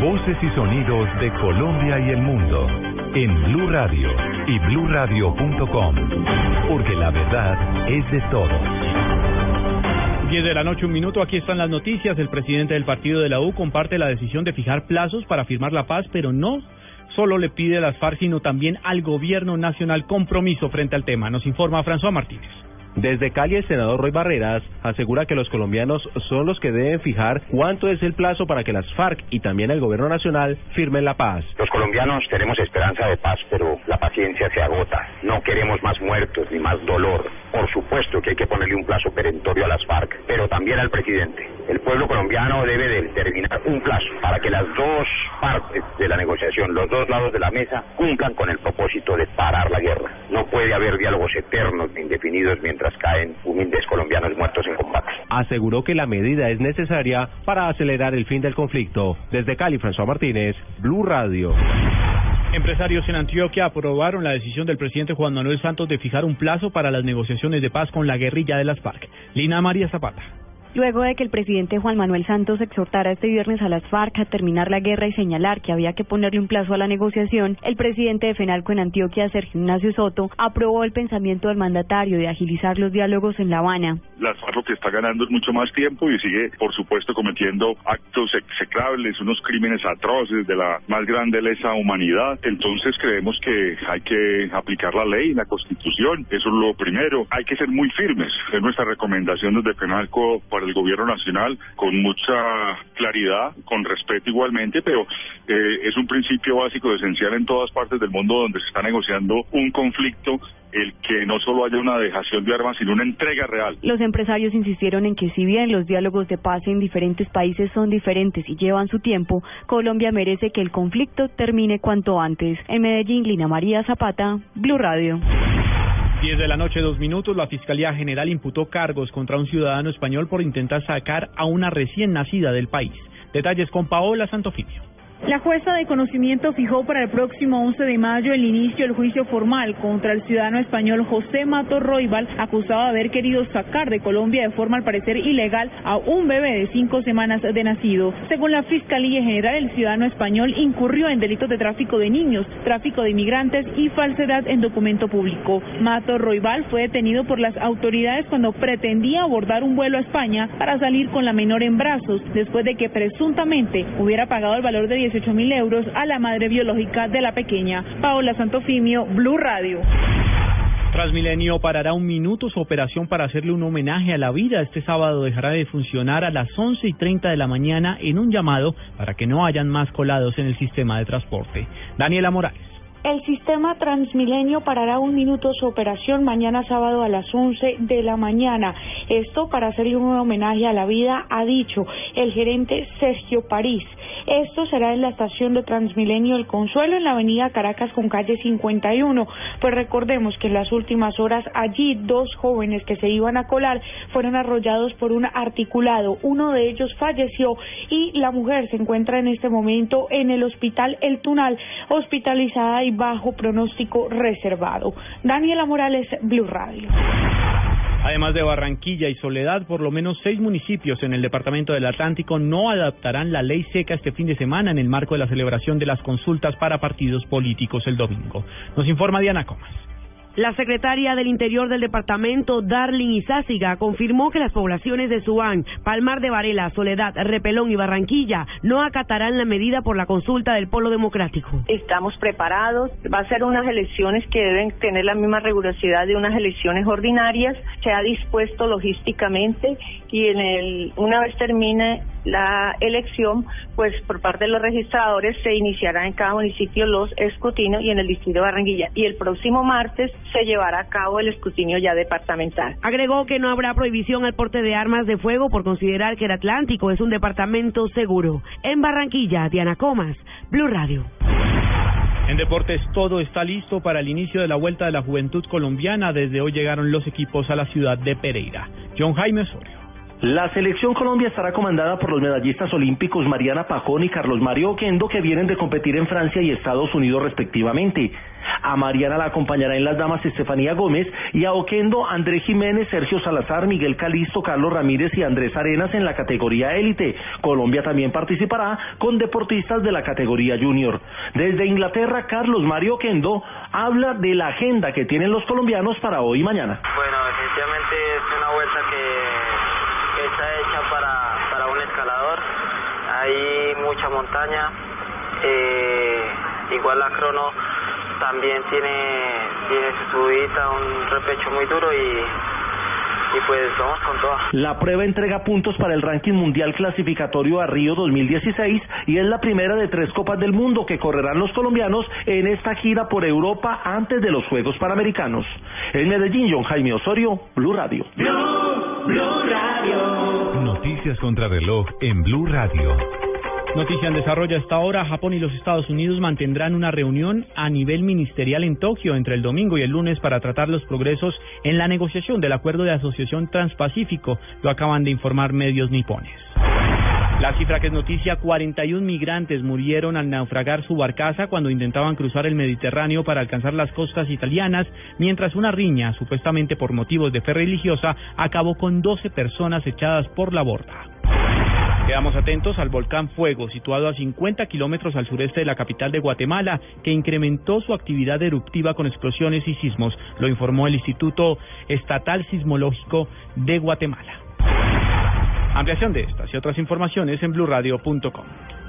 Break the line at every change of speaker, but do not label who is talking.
Voces y sonidos de Colombia y el mundo en Blue Radio y bluradio.com, porque la verdad es de todos.
10 de la noche, un minuto. Aquí están las noticias. El presidente del partido de la U comparte la decisión de fijar plazos para firmar la paz, pero no solo le pide las FARC, sino también al gobierno nacional compromiso frente al tema. Nos informa François Martínez.
Desde Cali, el senador Roy Barreras asegura que los colombianos son los que deben fijar cuánto es el plazo para que las FARC y también el gobierno nacional firmen la paz.
Los colombianos tenemos esperanza de paz, pero la paciencia se agota. No queremos más muertos ni más dolor. Por supuesto que hay que ponerle un plazo perentorio a las FARC, pero también al presidente. El pueblo colombiano debe determinar un plazo para que las dos partes de la negociación, los dos lados de la mesa, cumplan con el propósito de parar la guerra. No puede haber diálogos eternos e indefinidos mientras caen humildes colombianos muertos en combate.
Aseguró que la medida es necesaria para acelerar el fin del conflicto. Desde Cali, François Martínez, Blue Radio.
Empresarios en Antioquia aprobaron la decisión del presidente Juan Manuel Santos de fijar un plazo para las negociaciones de paz con la guerrilla de las FARC. Lina María Zapata.
Luego de que el presidente Juan Manuel Santos exhortara este viernes a las FARC a terminar la guerra y señalar que había que ponerle un plazo a la negociación, el presidente de FENALCO en Antioquia, Sergio Ignacio Soto, aprobó el pensamiento del mandatario de agilizar los diálogos en La Habana.
Las FARC lo que está ganando es mucho más tiempo y sigue, por supuesto, cometiendo actos execrables, unos crímenes atroces de la más grande lesa humanidad. Entonces creemos que hay que aplicar la ley, la constitución. Eso es lo primero. Hay que ser muy firmes. Es nuestra recomendación desde FENALCO el gobierno nacional con mucha claridad, con respeto igualmente, pero eh, es un principio básico esencial en todas partes del mundo donde se está negociando un conflicto el que no solo haya una dejación de armas, sino una entrega real.
Los empresarios insistieron en que si bien los diálogos de paz en diferentes países son diferentes y llevan su tiempo, Colombia merece que el conflicto termine cuanto antes. En Medellín, Lina María Zapata, Blue Radio.
10 de la noche, dos minutos, la Fiscalía General imputó cargos contra un ciudadano español por intentar sacar a una recién nacida del país. Detalles con Paola Santofimio.
La jueza de conocimiento fijó para el próximo 11 de mayo el inicio del juicio formal contra el ciudadano español José Mato Roibal, acusado de haber querido sacar de Colombia de forma al parecer ilegal a un bebé de cinco semanas de nacido. Según la Fiscalía General, el ciudadano español incurrió en delitos de tráfico de niños, tráfico de inmigrantes y falsedad en documento público. Mato Roibal fue detenido por las autoridades cuando pretendía abordar un vuelo a España para salir con la menor en brazos, después de que presuntamente hubiera pagado el valor de 10 18 mil euros a la madre biológica de la pequeña. Paola Santofimio, Blue Radio.
Transmilenio parará un minuto su operación para hacerle un homenaje a la vida. Este sábado dejará de funcionar a las 11 y 30 de la mañana en un llamado para que no hayan más colados en el sistema de transporte. Daniela Morales.
El sistema Transmilenio parará un minuto su operación mañana sábado a las 11 de la mañana. Esto para hacerle un homenaje a la vida, ha dicho el gerente Sergio París. Esto será en la estación de Transmilenio El Consuelo en la avenida Caracas con calle 51. Pues recordemos que en las últimas horas allí dos jóvenes que se iban a colar fueron arrollados por un articulado. Uno de ellos falleció y la mujer se encuentra en este momento en el hospital El Tunal, hospitalizada y bajo pronóstico reservado. Daniela Morales, Blue Radio.
Además de Barranquilla y Soledad, por lo menos seis municipios en el departamento del Atlántico no adaptarán la ley seca este fin de semana en el marco de la celebración de las consultas para partidos políticos el domingo. Nos informa Diana Comas.
La secretaria del Interior del departamento, Darling Izáciga, confirmó que las poblaciones de Subán, Palmar de Varela, Soledad, Repelón y Barranquilla no acatarán la medida por la consulta del Polo Democrático.
Estamos preparados. Va a ser unas elecciones que deben tener la misma rigurosidad de unas elecciones ordinarias. Se ha dispuesto logísticamente y en el, una vez termine la elección, pues por parte de los registradores se iniciará en cada municipio los escrutinios y en el distrito de Barranquilla. Y el próximo martes se llevará a cabo el escrutinio ya departamental.
Agregó que no habrá prohibición al porte de armas de fuego por considerar que el Atlántico es un departamento seguro. En Barranquilla, Diana Comas, Blue Radio.
En deportes todo está listo para el inicio de la Vuelta de la Juventud Colombiana. Desde hoy llegaron los equipos a la ciudad de Pereira. John Jaime Osorio.
La selección Colombia estará comandada por los medallistas olímpicos Mariana Pajón y Carlos Mario Oquendo, que vienen de competir en Francia y Estados Unidos respectivamente. A Mariana la acompañará en las damas Estefanía Gómez y a Oquendo André Jiménez, Sergio Salazar, Miguel Calisto, Carlos Ramírez y Andrés Arenas en la categoría élite. Colombia también participará con deportistas de la categoría junior. Desde Inglaterra, Carlos Mario Oquendo habla de la agenda que tienen los colombianos para hoy y mañana.
Bueno, definitivamente es una vuelta que está hecha para, para un escalador. Hay mucha montaña. Eh, igual la crono también tiene, tiene su subida, un repecho muy duro y, y pues vamos con todo.
La prueba entrega puntos para el ranking mundial clasificatorio a Río 2016 y es la primera de tres Copas del Mundo que correrán los colombianos en esta gira por Europa antes de los Juegos Panamericanos. En Medellín, John Jaime Osorio, Blue Radio.
Blue Radio. Noticias contra reloj en Blue Radio.
Noticia en desarrollo hasta ahora. Japón y los Estados Unidos mantendrán una reunión a nivel ministerial en Tokio entre el domingo y el lunes para tratar los progresos en la negociación del acuerdo de asociación transpacífico. Lo acaban de informar medios nipones. La cifra que es noticia, 41 migrantes murieron al naufragar su barcaza cuando intentaban cruzar el Mediterráneo para alcanzar las costas italianas, mientras una riña, supuestamente por motivos de fe religiosa, acabó con 12 personas echadas por la borda. Quedamos atentos al volcán Fuego, situado a 50 kilómetros al sureste de la capital de Guatemala, que incrementó su actividad eruptiva con explosiones y sismos, lo informó el Instituto Estatal Sismológico de Guatemala. Ampliación de estas y otras informaciones en blurradio.com.